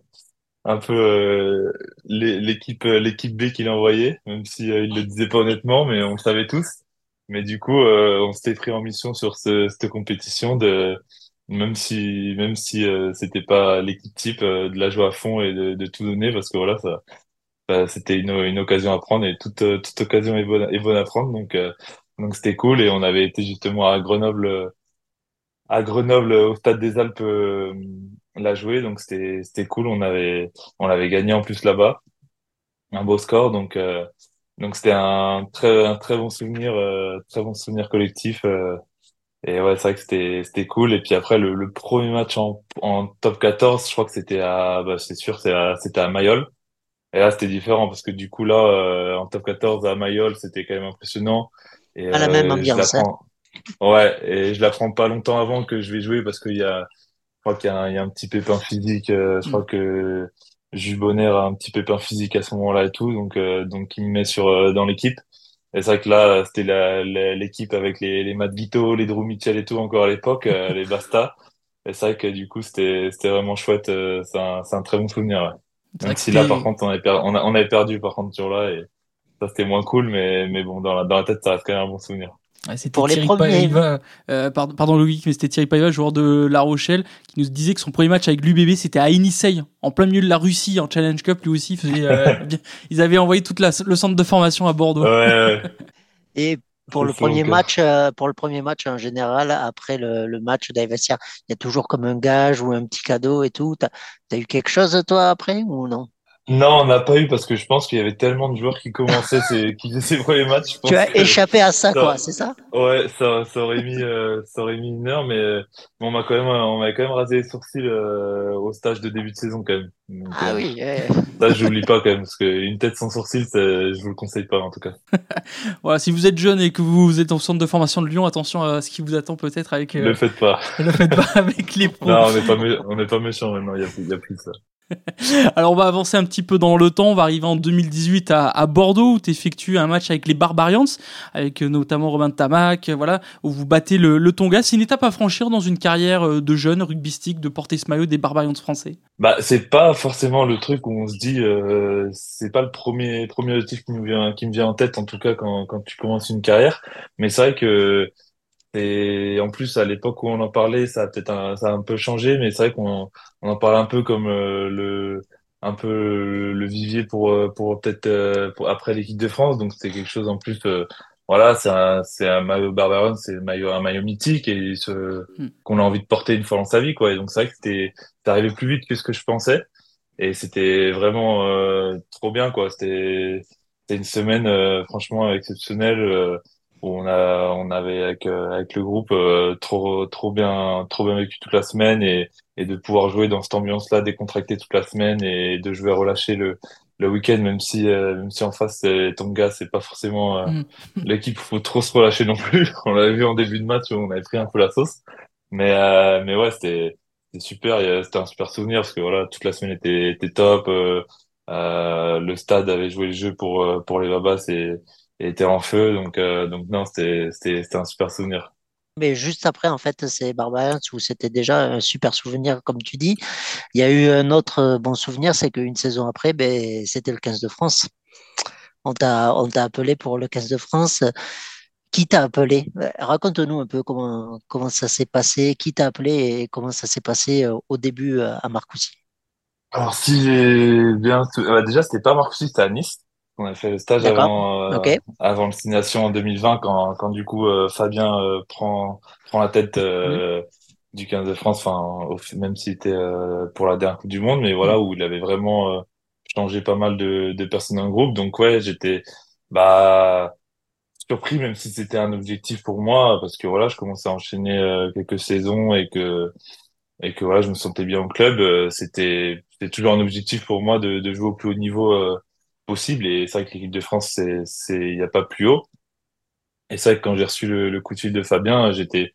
un peu euh, l'équipe l'équipe B qu'il envoyait, même si il le disait pas honnêtement, mais on le savait tous. Mais du coup, on s'était pris en mission sur ce, cette compétition de même si même si c'était pas l'équipe type de la jouer à fond et de, de tout donner parce que voilà ça bah, c'était une, une occasion à prendre et toute, euh, toute occasion est bonne, est bonne à prendre. Donc, euh, donc c'était cool et on avait été justement à Grenoble, à Grenoble au stade des Alpes euh, la jouer. Donc c'était, c'était cool. On avait, on l'avait gagné en plus là-bas. Un beau score. Donc, donc c'était un très, un très bon souvenir, très bon souvenir collectif. Et ouais, c'est vrai que c'était, c'était cool. Et puis après, le, le premier match en, en top 14, je crois que c'était à, bah, c'est sûr, c'était à Mayol. Et là, c'était différent parce que du coup, là, euh, en top 14 à Mayol, c'était quand même impressionnant. Et, à la même euh, ambiance. Hein. Ouais, et je l'apprends pas longtemps avant que je vais jouer parce qu'il y a, je crois qu'il y, a un, il y a un petit pépin physique. Euh, je crois mm. que Jules Bonner a un petit pépin physique à ce moment-là et tout, donc donc il me met sur dans l'équipe. Et c'est vrai que là, c'était l'équipe avec les, les Matt Vito, les Drew Mitchell et tout encore à l'époque, les Basta. Et c'est vrai que du coup, c'était c'était vraiment chouette. c'est un, un très bon souvenir. Ouais. Même si là, par contre, on avait, on, a, on avait perdu par contre sur là et ça c'était moins cool, mais, mais bon, dans la, dans la tête, ça reste quand même un bon souvenir. Ouais, c'était pour Thierry les premiers... euh, pardon, pardon Loïc, mais c'était Thierry Paiva, joueur de La Rochelle, qui nous disait que son premier match avec l'UBB c'était à Inisei, en plein milieu de la Russie, en Challenge Cup. Lui aussi, faisait, euh, ils avaient envoyé toute la, le centre de formation à Bordeaux. Ouais, ouais. Et pour le premier match, euh, pour le premier match en général, après le, le match d'Aivessia, il y a toujours comme un gage ou un petit cadeau et tout. T'as as eu quelque chose toi après ou non? Non, on n'a pas eu parce que je pense qu'il y avait tellement de joueurs qui commençaient, ces, qui faisaient ces premiers matchs. tu as échappé à ça, quoi, c'est ça Ouais, ça, ça aurait mis, euh, ça aurait mis une heure, mais on m'a quand même, on m'a quand même rasé les sourcils euh, au stage de début de saison quand même. ah oui. Ouais. Ça, j'oublie pas quand même parce qu'une tête sans sourcils, je vous le conseille pas en tout cas. voilà, si vous êtes jeune et que vous êtes au centre de formation de Lyon, attention à ce qui vous attend peut-être avec. Euh... Ne le faites pas. ne le faites pas avec les pros. Non, on n'est pas, on n'est pas méchant maintenant. Il y a plus, y a plus ça. Alors on va avancer un petit peu dans le temps, on va arriver en 2018 à, Bordeaux où tu effectues un match avec les Barbarians, avec euh, notamment Robin Tamac, euh, voilà, où vous battez le, Tonga. C'est une étape à franchir dans une carrière euh, de jeune rugbystique de porter ce maillot des Barbarians français. Bah c'est pas forcément le truc où on se dit, c'est pas le premier premier objectif qui, nous vient, qui me vient en tête en tout cas quand, quand tu commences une carrière, mais c'est vrai que et en plus, à l'époque où on en parlait, ça a peut-être un, ça a un peu changé, mais c'est vrai qu'on on en parle un peu comme euh, le un peu le vivier pour euh, pour peut-être euh, pour après l'équipe de France. Donc c'est quelque chose en plus. voilà, c'est un c'est un maillot Barbaron, c'est un maillot un maillot mythique et ce hmm. qu'on a envie de porter une fois dans sa vie, quoi. Et donc c'est vrai que c'était c'est arrivé plus vite que ce que je pensais et c'était vraiment trop bien, quoi. C'était c'était une semaine franchement exceptionnelle on a on avait avec euh, avec le groupe euh, trop trop bien trop bien vécu toute la semaine et et de pouvoir jouer dans cette ambiance là décontracté toute la semaine et de jouer relâcher le le week-end même si euh, même si en face c'est Tonga c'est pas forcément mm. l'équipe faut trop se relâcher non plus. On l'avait vu en début de match où on avait pris un peu la sauce. Mais mais ouais c'était c'était super. C'était un super souvenir parce que voilà toute la semaine était était top le stade avait joué le jeu pour pour les Babas et était en feu. Donc, euh, donc non, c'était, c'était, un super souvenir. Mais juste après, en fait, c'est Barbarians où c'était déjà un super souvenir, comme tu dis. Il y a eu un autre bon souvenir, c'est qu'une saison après, ben, c'était le 15 de France. On t'a, on t'a appelé pour le 15 de France. Qui t'a appelé? Raconte-nous un peu comment, comment ça s'est passé, qui t'a appelé et comment ça s'est passé euh, au début euh, à Marcoussis? Alors, si j'ai bien. Bah, déjà, c'était pas Marcoussis, c'était à Nice. On a fait le stage avant, euh, avant le signation en 2020, quand, quand du coup euh, Fabien euh, prend, prend la tête mhm. du 15 de France, enfin même s'il était pour la dernière Coupe du Monde, mais voilà mhm. où il avait vraiment changé pas mal de, de personnes dans le groupe. Donc ouais, j'étais bah surpris, même si c'était un objectif pour moi, parce que voilà, je commençais à enchaîner quelques saisons et que et que voilà, je me sentais bien au club. c'était c'était toujours un objectif pour moi de, de jouer au plus haut niveau possible. Et c'est vrai que l'équipe de France, c'est, il n'y a pas plus haut. Et c'est vrai que quand j'ai reçu le, coup de fil de Fabien, j'étais,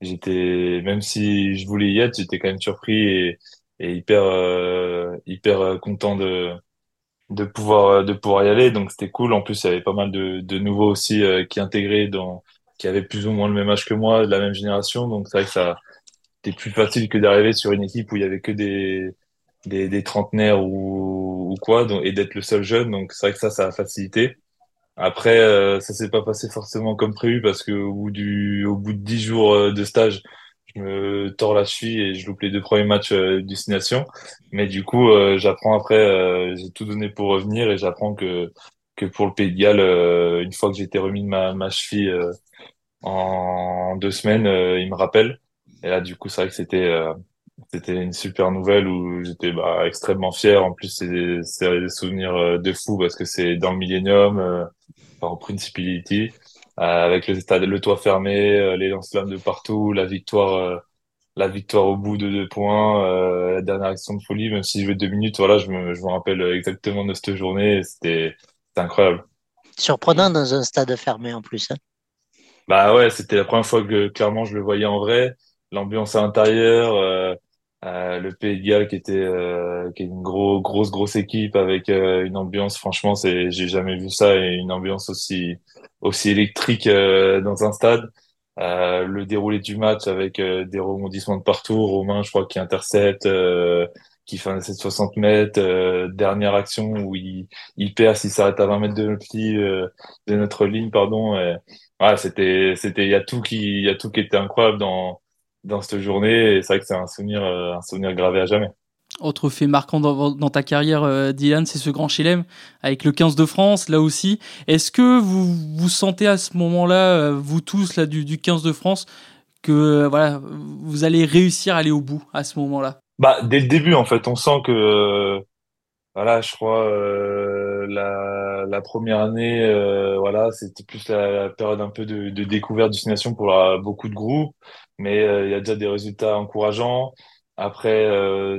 j'étais, même si je voulais y être, j'étais quand même surpris et, hyper, euh, hyper content de, de pouvoir de pouvoir y aller. Donc c'était cool. En plus, il y avait pas mal de, de nouveaux aussi qui intégraient dans qui avaient plus ou moins le même âge que moi, de la même génération. Donc c'est vrai que ça c'était plus facile que d'arriver sur une équipe où il y avait que des des, des trentenaires ou, ou quoi, donc, et d'être le seul jeune. Donc c'est vrai que ça, ça a facilité. Après, euh, ça s'est pas passé forcément comme prévu parce que au bout du, au bout de dix jours euh, de stage, je me tords la cheville et je loupe les deux premiers matchs euh, destination. Mais du coup, euh, j'apprends après, euh, j'ai tout donné pour revenir et j'apprends que que pour le Pays de Galles, une fois que été remis de ma, ma cheville en deux semaines, il me rappelle. Et là, du coup, c'est vrai que c'était c'était une super nouvelle où j'étais bah, extrêmement fier. En plus, c'est des, des, souvenirs euh, de fou parce que c'est dans le Millennium, euh, en Principality, euh, avec le stade, le toit fermé, les lance-flammes de partout, la victoire, la victoire au bout de deux points, la dernière action de folie. Même si je jouais deux minutes, voilà, je me, je me rappelle exactement de cette journée. C'était incroyable. Surprenant dans un stade fermé en plus. Hein. Bah ouais, c'était la première fois que clairement je le voyais en vrai l'ambiance à l'intérieur, euh, euh, le Pays de Galles qui était euh, qui est une gros, grosse grosse équipe avec euh, une ambiance franchement c'est j'ai jamais vu ça et une ambiance aussi aussi électrique euh, dans un stade. Le déroulé du match avec des rebondissements de partout Romain je crois qui intercepte qui fait un essai de 60 mètres dernière action où il il perd s'il s'arrête à 20 mètres de notre de notre ligne pardon et, ouais c'était c'était il y a tout qui il y a tout qui était incroyable dans dans cette journée. Et c'est vrai que c'est un souvenir, euh, un souvenir gravé à jamais. Autre fait marquant dans, dans ta carrière, euh, Dylan, c'est ce grand chelem avec le 15 de France, là aussi. Est-ce que vous vous sentez à ce moment-là, euh, vous tous là du, du 15 de France, que voilà, vous allez réussir à aller au bout à ce moment-là? Bah dès le début, en fait, on sent que voilà, je crois euh, la, première année, euh, voilà, c'était plus la, période un peu de, de découverte destination pour beaucoup de groupes, mais euh, il y a déjà des résultats encourageants. Après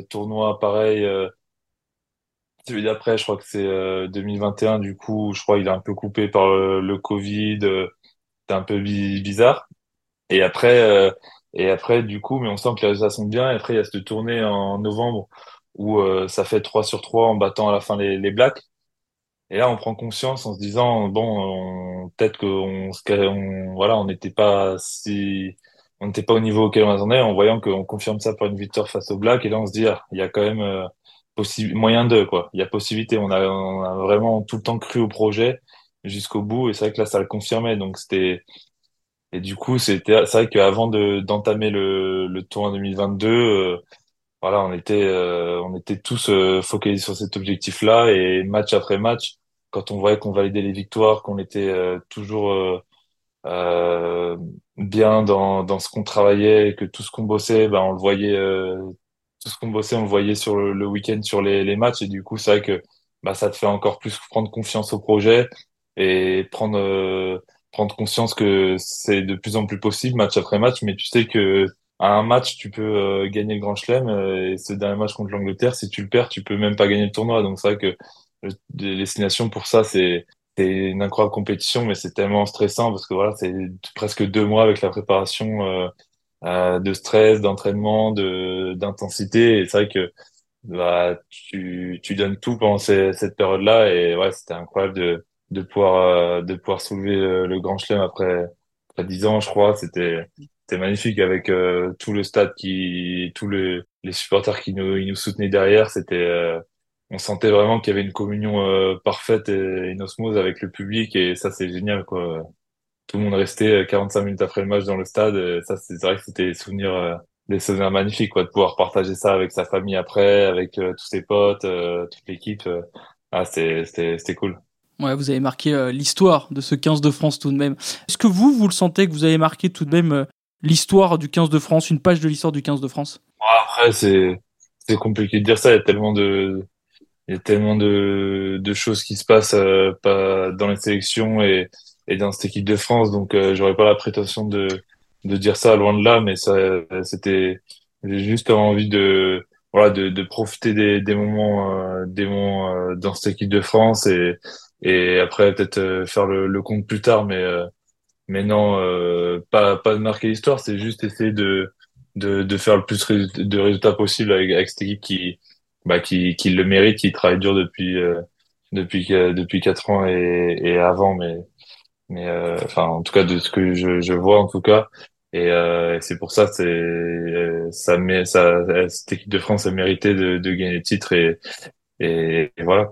tournoi, pareil. celui d'après, je crois que c'est 2021. Du coup, je crois il est un peu coupé par le, Covid. c'est un peu bizarre. Et après, et après, du coup, mais on sent que les résultats sont bien. Et après, il y a cette tournée en novembre où euh, ça fait 3 sur 3 en battant à la fin les, les Blacks. Et là, on prend conscience en se disant bon, peut-être qu'on on, voilà, on n'était pas si on n'était pas au niveau auquel on attendait, en voyant qu'on confirme ça par une victoire face aux Blacks. Et là, on se dit ah, il y a quand même euh, moyen de quoi. Il y a possibilité. On a, on a vraiment tout le temps cru au projet jusqu'au bout. Et c'est vrai que là, ça le confirmait. Donc c'était et du coup, c'était c'est vrai qu'avant de d'entamer le le tour en 2022 voilà, on était, euh, on était tous euh, focalisés sur cet objectif-là et match après match, quand on voyait qu'on validait les victoires, qu'on était euh, toujours bien dans, dans ce qu'on travaillait et que tout ce qu'on bossait, ben, on le voyait, tout ce qu'on bossait, on le voyait sur le, week-end, sur les, les matchs. Et du coup, c'est vrai que bah, ça te fait encore plus prendre confiance au projet et prendre prendre conscience que c'est de plus en plus possible match après match, mais tu sais que à un match, tu peux euh, gagner le Grand Chelem euh, et ce dernier match contre l'Angleterre, si tu le perds, tu peux même pas gagner le tournoi. Donc c'est vrai que les destinations pour ça, c'est une incroyable compétition, mais c'est tellement stressant parce que voilà, c'est presque deux mois avec la préparation euh, euh de stress, d'entraînement, de d'intensité. Et c'est vrai que bah, tu, tu donnes tout pendant cette période-là. Et ouais, c'était incroyable de, de pouvoir de pouvoir soulever le, Grand Chelem après après dix ans, je crois. C'était c'était magnifique avec euh, tout le stade qui, tous les, les supporters qui nous, ils nous soutenaient derrière. C'était, euh, on sentait vraiment qu'il y avait une communion euh, parfaite et une osmose avec le public et ça c'est génial quoi. Tout le monde restait 45 minutes après le match dans le stade. Ça c'est vrai que c'était des souvenirs, des souvenirs magnifiques quoi, de pouvoir partager ça avec sa famille après, avec tous ses potes, toute l'équipe. ah c'était c'était cool. Ouais, vous avez marqué l'histoire de ce 15 de France tout de même. Est-ce que vous, vous le sentez que vous avez marqué tout de même l'histoire du 15 de France, une page de l'histoire du 15 de France Après, c'est c'est compliqué de dire ça. Il y a tellement de il y a tellement de, de choses qui se passent euh, pas dans les sélections et, et dans cette équipe de France. Donc, euh, j'aurais pas la prétention de, de dire ça loin de là, mais ça, c'était, j'ai juste envie de, voilà, de, de profiter des, des moments, euh, des moments euh, dans cette équipe de France et, et après peut-être faire le, le compte plus tard, mais mais non, euh, pas, pas de marquer l'histoire, c'est juste essayer de, de, de faire le plus de résultats possible avec, avec cette équipe qui, bah, qui, qui le mérite, qui travaille dur depuis, euh, depuis depuis quatre ans et, et avant, mais mais enfin en tout cas de ce que je, je vois en tout cas. Et c'est pour ça, c'est ça, ça, cette équipe de France a mérité de, de gagner le titre et, et voilà.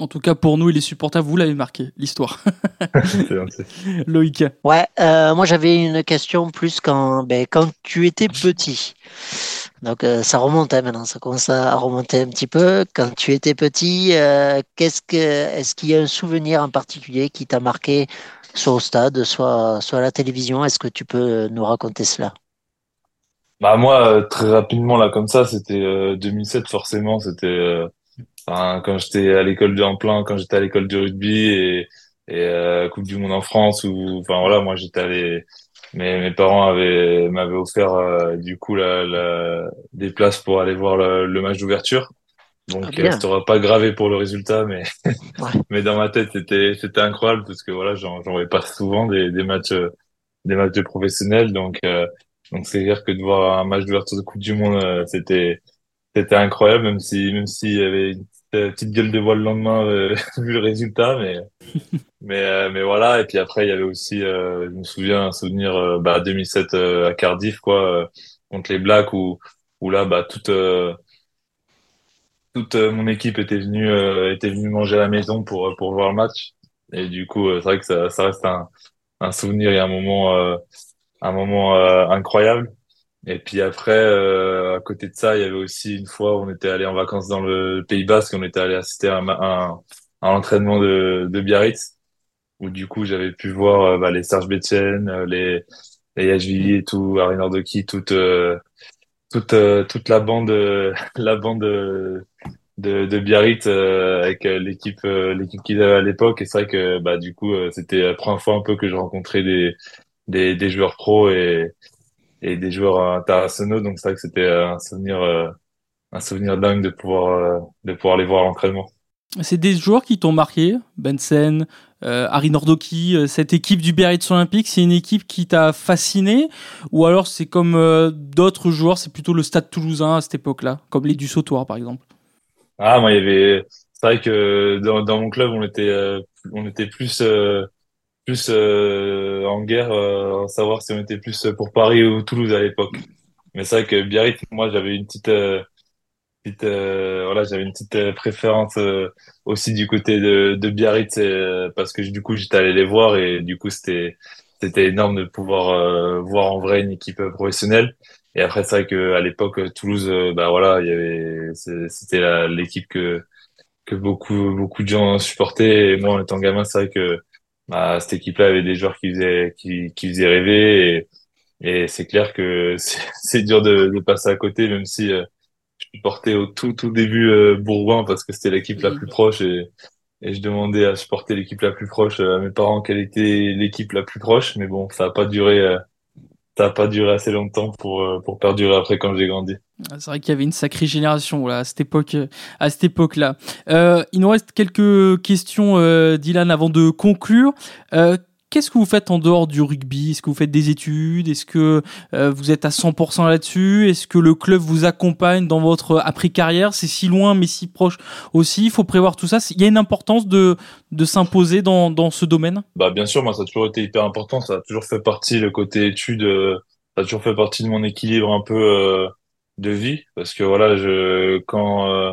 En tout cas, pour nous et les supporters, vous l'avez marqué, l'histoire. Loïc. Ouais, euh, moi j'avais une question plus quand, ben, quand tu étais petit. Donc euh, ça remonte hein, maintenant, ça commence à remonter un petit peu. Quand tu étais petit, euh, qu'est-ce que, est-ce qu'il y a un souvenir en particulier qui t'a marqué, soit au stade, soit, soit à la télévision? Est-ce que tu peux nous raconter cela? Bah moi, très rapidement là, comme ça, c'était 2007 forcément, c'était Enfin, quand j'étais à l'école de en plein, quand j'étais à l'école de rugby et, et euh, Coupe du Monde en France, ou enfin voilà, moi j'étais allé, mes, mes parents avaient m'avaient offert euh, du coup la, la, des places pour aller voir le, le match d'ouverture. Donc ah, euh, ça pas gravé pour le résultat, mais mais dans ma tête c'était c'était incroyable parce que voilà, j'en j'en voyais pas souvent des, des matchs des matchs de professionnels, donc euh, donc c'est dire que de voir un match d'ouverture de Coupe du Monde, c'était c'était incroyable, même si même s'il y avait une euh, petite gueule de bois le lendemain euh, vu le résultat mais mais euh, mais voilà. Et puis après il y avait aussi je me souviens un souvenir bah 2007 à Cardiff quoi contre les Blacks où où là bah toute toute mon équipe était venue était venue manger à la maison pour pour voir le match. Et du coup c'est vrai que ça ça reste un un souvenir et un moment un moment incroyable et puis après, euh, à côté de ça, il y avait aussi une fois, on était allé en vacances dans le Pays Basque, on était allé assister à un, un, un entraînement de, de Biarritz, où du coup j'avais pu voir euh, bah, les Serge Betchen, euh, les les Yashvili et tout, Arin Ardoki, toute toute toute la bande la bande de de Biarritz avec l'équipe l'équipe qu'ils avaient à l'époque. Et c'est vrai que bah du coup c'était la première fois un peu que je rencontrais des des, des joueurs pros et et des joueurs internationaux. Donc c'est vrai que c'était euh, un souvenir, euh, un souvenir dingue de pouvoir, euh, de pouvoir les voir à l'entraînement. C'est des joueurs qui t'ont marqué, Benson, euh, Harry Nordoki, cette équipe du Biarritz Olympique, c'est une équipe qui t'a fasciné ou alors c'est comme d'autres joueurs, c'est plutôt le Stade Toulousain à cette époque-là, comme les du Sautoir par exemple? Ah moi il y avait, c'est vrai que dans, dans mon club on était, on était plus plus euh, en guerre, euh, savoir si on était plus pour Paris ou Toulouse à l'époque. Mais c'est vrai que Biarritz, moi, j'avais une petite, euh, petite voilà, j'avais une petite préférence aussi du côté de, de Biarritz parce que du coup, j'étais allé les voir et du coup, c'était c'était énorme de pouvoir voir en vrai une équipe professionnelle. Et après, c'est vrai que à l'époque, Toulouse, bah voilà, il y avait, c'était l'équipe que que beaucoup beaucoup de gens supportaient. Et moi, en étant gamin, c'est vrai que bah, cette équipe-là avait des joueurs qui faisaient, qui, qui faisaient rêver et, et c'est clair que c'est dur de, de, passer à côté, même si euh, je suis porté au tout, tout début euh, Bourgoin parce que c'était l'équipe la plus proche et, et je demandais à supporter l'équipe la plus proche euh, à mes parents quelle était l'équipe la plus proche, mais bon, ça n'a pas duré, euh, ça a pas duré assez longtemps pour, pour perdurer après quand j'ai grandi. Ah, c'est vrai qu'il y avait une sacrée génération là, à cette époque, à cette époque-là. Euh, il nous reste quelques questions, euh, Dylan, avant de conclure. Euh, Qu'est-ce que vous faites en dehors du rugby? Est-ce que vous faites des études? Est-ce que euh, vous êtes à 100% là-dessus? Est-ce que le club vous accompagne dans votre après-carrière C'est si loin mais si proche aussi. Il faut prévoir tout ça. Il y a une importance de, de s'imposer dans, dans ce domaine? Bah, Bien sûr, moi ça a toujours été hyper important. Ça a toujours fait partie, le côté études, ça a toujours fait partie de mon équilibre un peu de vie parce que voilà quand euh,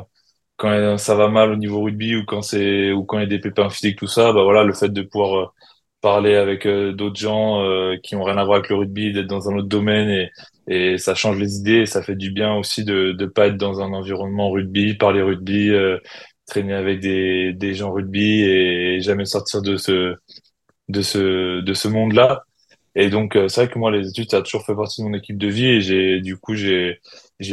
quand ça va mal au niveau rugby ou quand c'est ou quand il y a des pépins physiques tout ça bah voilà le fait de pouvoir euh, parler avec euh, d'autres gens qui ont rien à voir avec le rugby d'être dans un autre domaine et ça change les idées et ça fait du bien aussi de de pas être dans un environnement rugby parler rugby traîner avec des gens rugby et jamais sortir de ce de ce de ce monde là et donc c'est vrai que moi les études ça a toujours fait partie de mon équipe de vie et du coup j'ai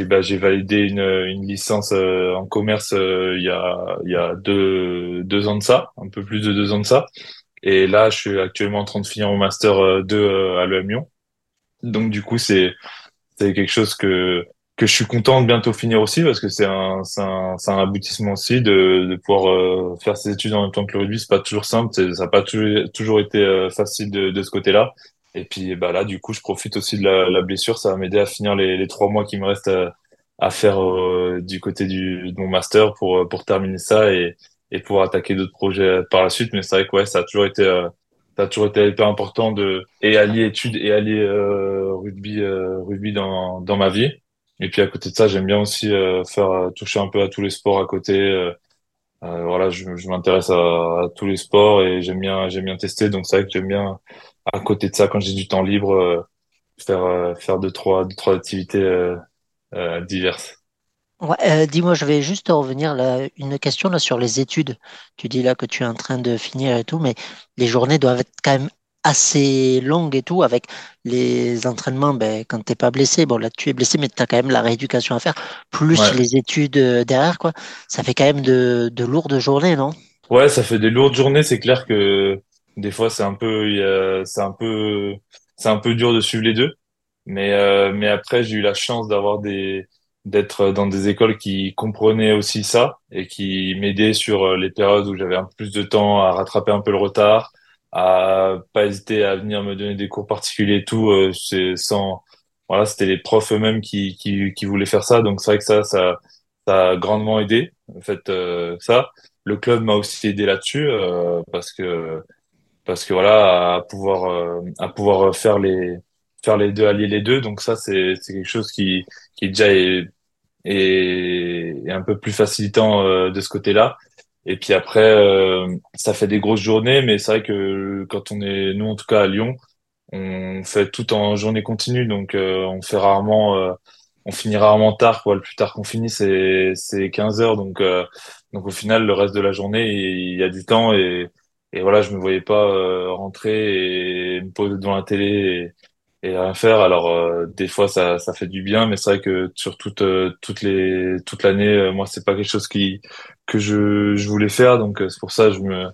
bah, validé une, licence euh, en commerce euh, il y a deux ans de ça, un peu plus de deux ans de ça. Et là, je suis actuellement en train de finir mon master 2 euh, à l'EM Lyon. Donc du coup, c'est c'est quelque chose que que je suis content de bientôt finir aussi parce que c'est un c'est un, un aboutissement aussi de de pouvoir faire ses études en même temps que le rugby. C'est pas toujours simple, ça n'a pas toujours toujours été facile de de ce côté-là. Et puis bah là, du coup, je profite aussi de la, la blessure. Ça va m'aider à finir les, les, trois mois qui me restent à, faire euh, du côté du, de mon master pour, pour terminer ça et, et pouvoir attaquer d'autres projets par la suite. Mais c'est vrai que ouais, ça a toujours été ça a toujours été hyper important de et allier études et allier euh, rugby euh, rugby dans dans ma vie. Et puis à côté de ça j'aime bien aussi euh, faire toucher un peu à tous les sports à côté voilà je, je m'intéresse à, à, tous les sports et j'aime bien j'aime bien tester. Donc c'est vrai que j'aime bien à côté de ça quand j'ai du temps libre faire faire deux trois deux trois activités diverses Ouais, dis-moi, je vais juste revenir là, une question là sur les études. Tu dis là que tu es en train de finir et tout, mais les journées doivent être quand même assez longues et tout, avec les entraînements, ben, quand t'es pas blessé, bon là tu es blessé, mais tu as quand même la rééducation à faire, plus les études derrière, quoi. Ça fait quand même de, de lourdes journées, non? Ouais, ça fait des lourdes journées. C'est clair que des fois c'est un peu, c'est un peu, c'est un peu dur de suivre les deux. Mais euh, mais après j'ai eu la chance d'avoir des d'être dans des écoles qui comprenaient aussi ça et qui m'aidaient sur euh, les périodes où j'avais un peu plus de temps à rattraper un peu le retard, à pas hésiter à venir me donner des cours particuliers et tout. Euh, c'est sans voilà, c'était les profs eux-mêmes qui, qui qui voulaient faire ça. Donc c'est vrai que ça ça ça a grandement aidé. En fait euh, ça, le club m'a aussi aidé là-dessus parce que parce que voilà à pouvoir à pouvoir faire les faire les deux, allier les deux. Donc ça, c'est quelque chose qui qui déjà est, est, un peu plus facilitant euh, de ce côté-là. Et puis après, euh, ça fait des grosses journées, mais c'est vrai que quand on est, nous en tout cas à Lyon, on fait tout en journée continue, donc euh, on fait rarement, on finit rarement tard. Quoi. Le plus tard qu'on finit, c'est c'est 15 heures, donc donc au final, le reste de la journée, il y a du temps et et voilà, je me voyais pas rentrer et me poser devant la télé rien faire. Alors euh, des fois ça, ça fait du bien, mais c'est vrai que sur toute euh, toutes les toute l'année, euh, moi c'est pas quelque chose qui que je, je voulais faire, donc c'est pour ça que je me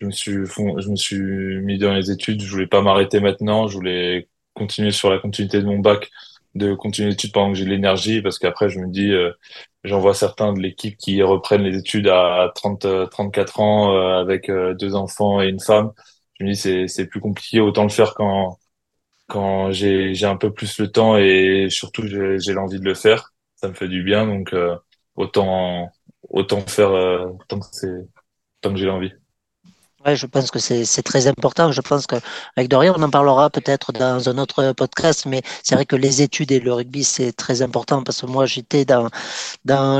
je me suis je me suis mis dans les études. Je voulais pas m'arrêter maintenant, je voulais continuer sur la continuité de mon bac, de continuer l'étude pendant que j'ai de l'énergie, parce qu'après je me dis j'en vois certains de l'équipe qui reprennent les études à 30 34 ans avec deux enfants et une femme. Je me dis c'est c'est plus compliqué, autant le faire quand quand j'ai un peu plus le temps et surtout j'ai l'envie de le faire, ça me fait du bien donc euh, autant autant faire euh, tant que c'est tant que j'ai l'envie. Ouais, je pense que c'est très important. Je pense qu'avec Dorian, on en parlera peut-être dans un autre podcast, mais c'est vrai que les études et le rugby, c'est très important parce que moi, j'étais dans,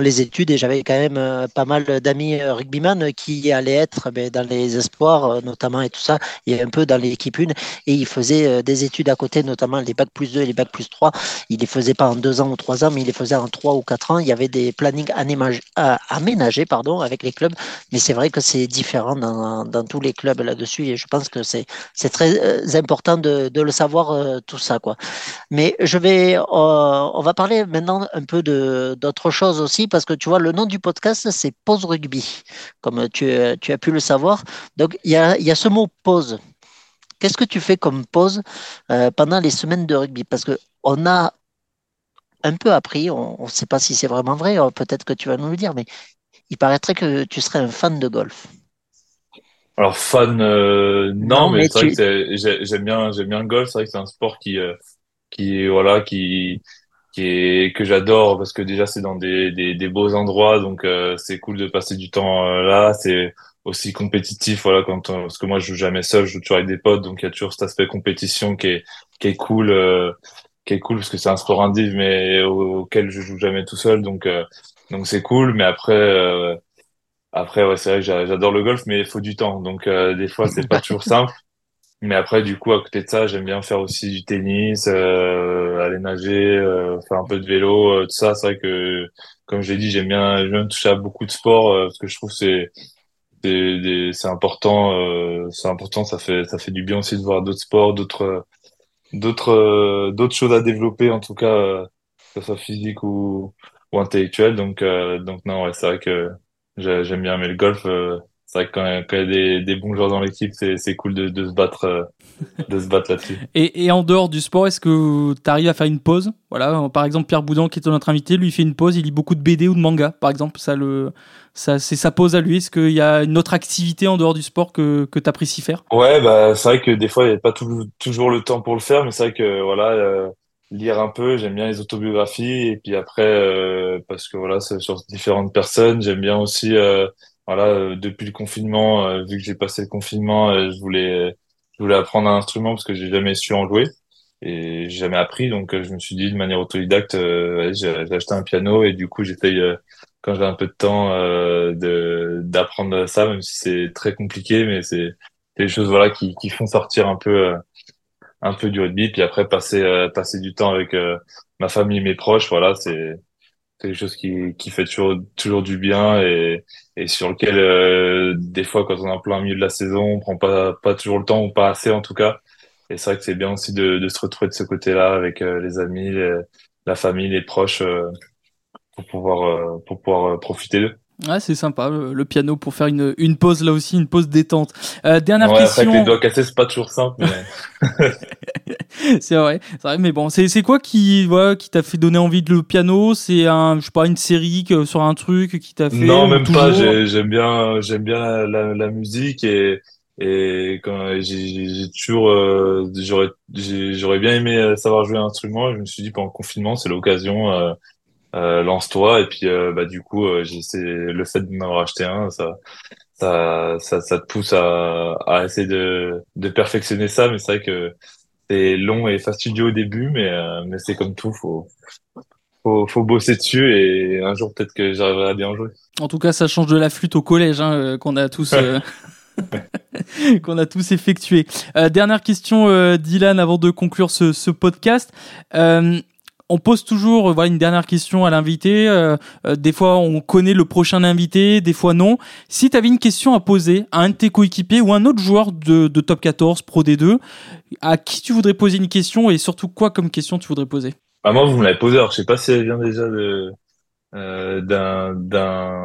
les études et j'avais quand même euh, pas mal d'amis euh, rugbyman qui allaient être ben, dans les espoirs, euh, notamment et tout ça, et un peu dans l'équipe 1, et ils faisaient des études à côté, notamment les bacs plus 2 et les bacs plus 3. Ils les faisaient pas en deux ans ou trois ans, mais ils les faisaient en trois ou quatre ans. Il y avait des plannings aménagés pardon, avec les clubs, mais c'est vrai que c'est différent dans, dans tous les clubs là-dessus et je pense que c'est très euh, important de, de le savoir euh, tout ça quoi. Mais je vais euh, on va parler maintenant un peu de d'autres choses aussi parce que tu vois le nom du podcast c'est pause rugby comme tu, tu as pu le savoir. Donc il y a, y a ce mot pause. Qu'est-ce que tu fais comme pause pendant les semaines de rugby? Parce que on a un peu appris, on ne sait pas si c'est vraiment vrai, peut-être que tu vas nous le dire, mais il paraîtrait que tu serais un fan de golf. Alors fan, euh, non, mais, c'est vrai que j'aime bien, j'aime bien le golf. C'est vrai que c'est un sport qui, euh, qui voilà, qui, qui est que j'adore parce que déjà c'est dans des, des, des, beaux endroits, donc euh, c'est cool de passer du temps là. C'est aussi compétitif, voilà, quand parce que moi je joue jamais seul, je joue toujours avec des potes, donc il y a toujours cet aspect compétition qui est, qui est cool, qui est cool parce que c'est un sport indiv, mais auquel je joue jamais tout seul, donc donc c'est cool. Mais après après, ouais, c'est vrai que j'adore le golf, mais il faut du temps. Donc, euh, des fois, c'est pas toujours simple. Mais après, du coup, à côté de ça, j'aime bien faire aussi du tennis, euh, aller nager, euh, faire un peu de vélo, euh, tout ça. C'est vrai que, comme je l'ai dit, j'aime bien, j'aime bien toucher à beaucoup de sports euh, parce que je trouve c'est c'est c'est important, c'est important. Ça fait ça fait du bien aussi de voir d'autres sports, d'autres d'autres d'autres choses à développer, en tout cas, que ce soit physique ou ou intellectuel. Donc donc non, ouais, c'est vrai que J'aime bien, mais le golf, euh, c'est vrai que quand, il y a des, des bons joueurs dans l'équipe, c'est cool de, de, se battre, euh, de se battre là-dessus. Et, et, en dehors du sport, est-ce que tu arrives à faire une pause? Voilà, par exemple, Pierre Boudin, qui est notre invité, lui, il fait une pause, il lit beaucoup de BD ou de manga, par exemple. Ça, le, ça, c'est sa pause à lui. Est-ce qu'il y a une autre activité en dehors du sport que, que tu apprécies faire? Ouais, bah, c'est vrai que des fois, il n'y a pas tout, toujours le temps pour le faire, mais c'est vrai que voilà. Euh, lire un peu, j'aime bien les autobiographies et puis après euh, parce que voilà, c'est sur différentes personnes, j'aime bien aussi euh, voilà, depuis le confinement, vu que j'ai passé le confinement, je voulais, je voulais apprendre un instrument parce que j'ai jamais su en jouer et j'ai jamais appris. Donc, je me suis dit de manière autodidacte, j'ai acheté un piano et du coup, j'essaye quand j'ai un peu de temps de d'apprendre ça, même si c'est très compliqué, mais c'est des choses voilà qui, qui font sortir un peu un peu du rugby. Puis après, passer passer du temps avec ma famille, mes proches, voilà, c'est quelque chose qui, qui fait toujours, toujours du bien et, et sur lequel, euh, des fois, quand on est en plein milieu de la saison, on prend pas, pas toujours le temps ou pas assez en tout cas. Et c'est vrai que c'est bien aussi de, de se retrouver de ce côté-là avec euh, les amis, la famille, les proches euh, pour pouvoir, pour pouvoir profiter d'eux. Ouais, c'est sympa, le, piano pour faire une, une pause là aussi, une pause détente. Euh, dernière ouais, question. Avec les doigts cassés, c'est pas toujours simple. Mais... c'est vrai, c'est vrai, mais bon, c'est, c'est quoi qui, voilà, qui t'a fait donner envie de le piano? C'est un, je sais pas, une série sur un truc qui t'a fait Non, même pas. j'aime bien, j'aime bien la, la, musique et et quand j'ai, toujours, euh, j'aurais, j'aurais bien aimé euh, savoir jouer un instrument. Je me suis dit pendant le confinement, c'est l'occasion. Euh, lance-toi et puis euh, bah du coup euh, c'est le fait de m'avoir acheté un ça ça ça, ça te pousse à, à essayer de, de perfectionner ça mais c'est vrai que c'est long et fastidieux au début mais mais c'est comme tout faut faut, faut bosser dessus et un jour peut-être que j'arriverai à bien jouer. En tout cas, ça change de la flûte au collège hein, qu'on a tous qu'on a tous effectué. Euh, dernière question, euh, Dylan, avant de conclure ce, ce podcast. Euh, on pose toujours voilà une dernière question à l'invité. Euh, euh, des fois, on connaît le prochain invité, des fois non. Si tu avais une question à poser à un de tes coéquipiers ou un autre joueur de, Top 14, Pro D2, à qui tu voudrais poser une question et surtout quoi comme question tu voudrais poser? Bah Moi, vous me l'avez posé. Alors, je sais pas si elle vient déjà euh,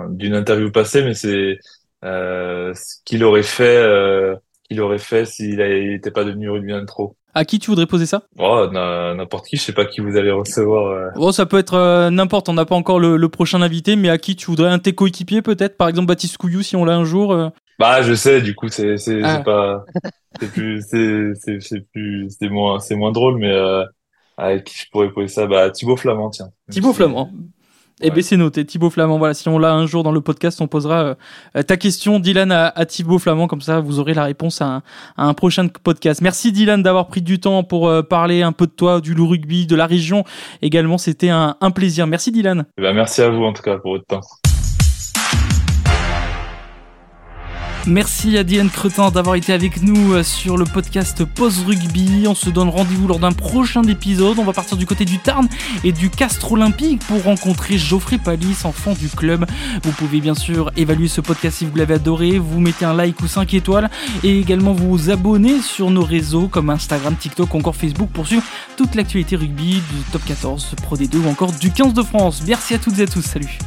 d'une interview passée, mais c'est ce qu'il aurait fait qu'il aurait fait s'il n'était pas devenu rugbyman trop. À qui tu voudrais poser ça? Oh, n'importe qui, je sais pas qui vous allez recevoir. Euh. Bon, ça peut être euh, n'importe, on n'a pas encore le, prochain invité, mais à qui tu voudrais un tes coéquipiers peut-être? Par exemple Baptiste Couillou si on l'a un jour euh. Bah, je sais, du coup, c'est c'est ah. pas c'est plus c'est plus c'est moins c'est moins drôle mais avec qui je pourrais poser ça? Bah Thibaut Flamand, tiens. Thibaut Flamand. Eh bien, c'est noté. Thibaut Flamand. Voilà, si on l'a un jour dans le podcast, on posera euh, ta question, Dylan, à, à, Thibaut Flamand. Comme ça, vous aurez la réponse à un, prochain podcast. Merci, Dylan, d'avoir pris du temps pour euh, parler un peu de toi, du loup rugby, de la région. Également, c'était un, un, plaisir. Merci, Dylan. Eh ben, merci à vous, en tout cas, pour votre temps. Merci à Diane Cretin d'avoir été avec nous euh, sur le podcast Pause Rugby. On se donne rendez-vous lors d'un prochain épisode. On va partir du côté du Tarn et du Castre Olympique pour rencontrer Geoffrey Palis, enfant du club. Vous pouvez bien sûr évaluer ce podcast si vous l'avez adoré. Vous mettez un like ou 5 étoiles et également vous abonner sur nos réseaux comme Instagram, TikTok ou encore Facebook pour suivre toute l'actualité rugby du top 14, Pro D2 ou encore du 15 de France. Merci à toutes et à tous. Salut.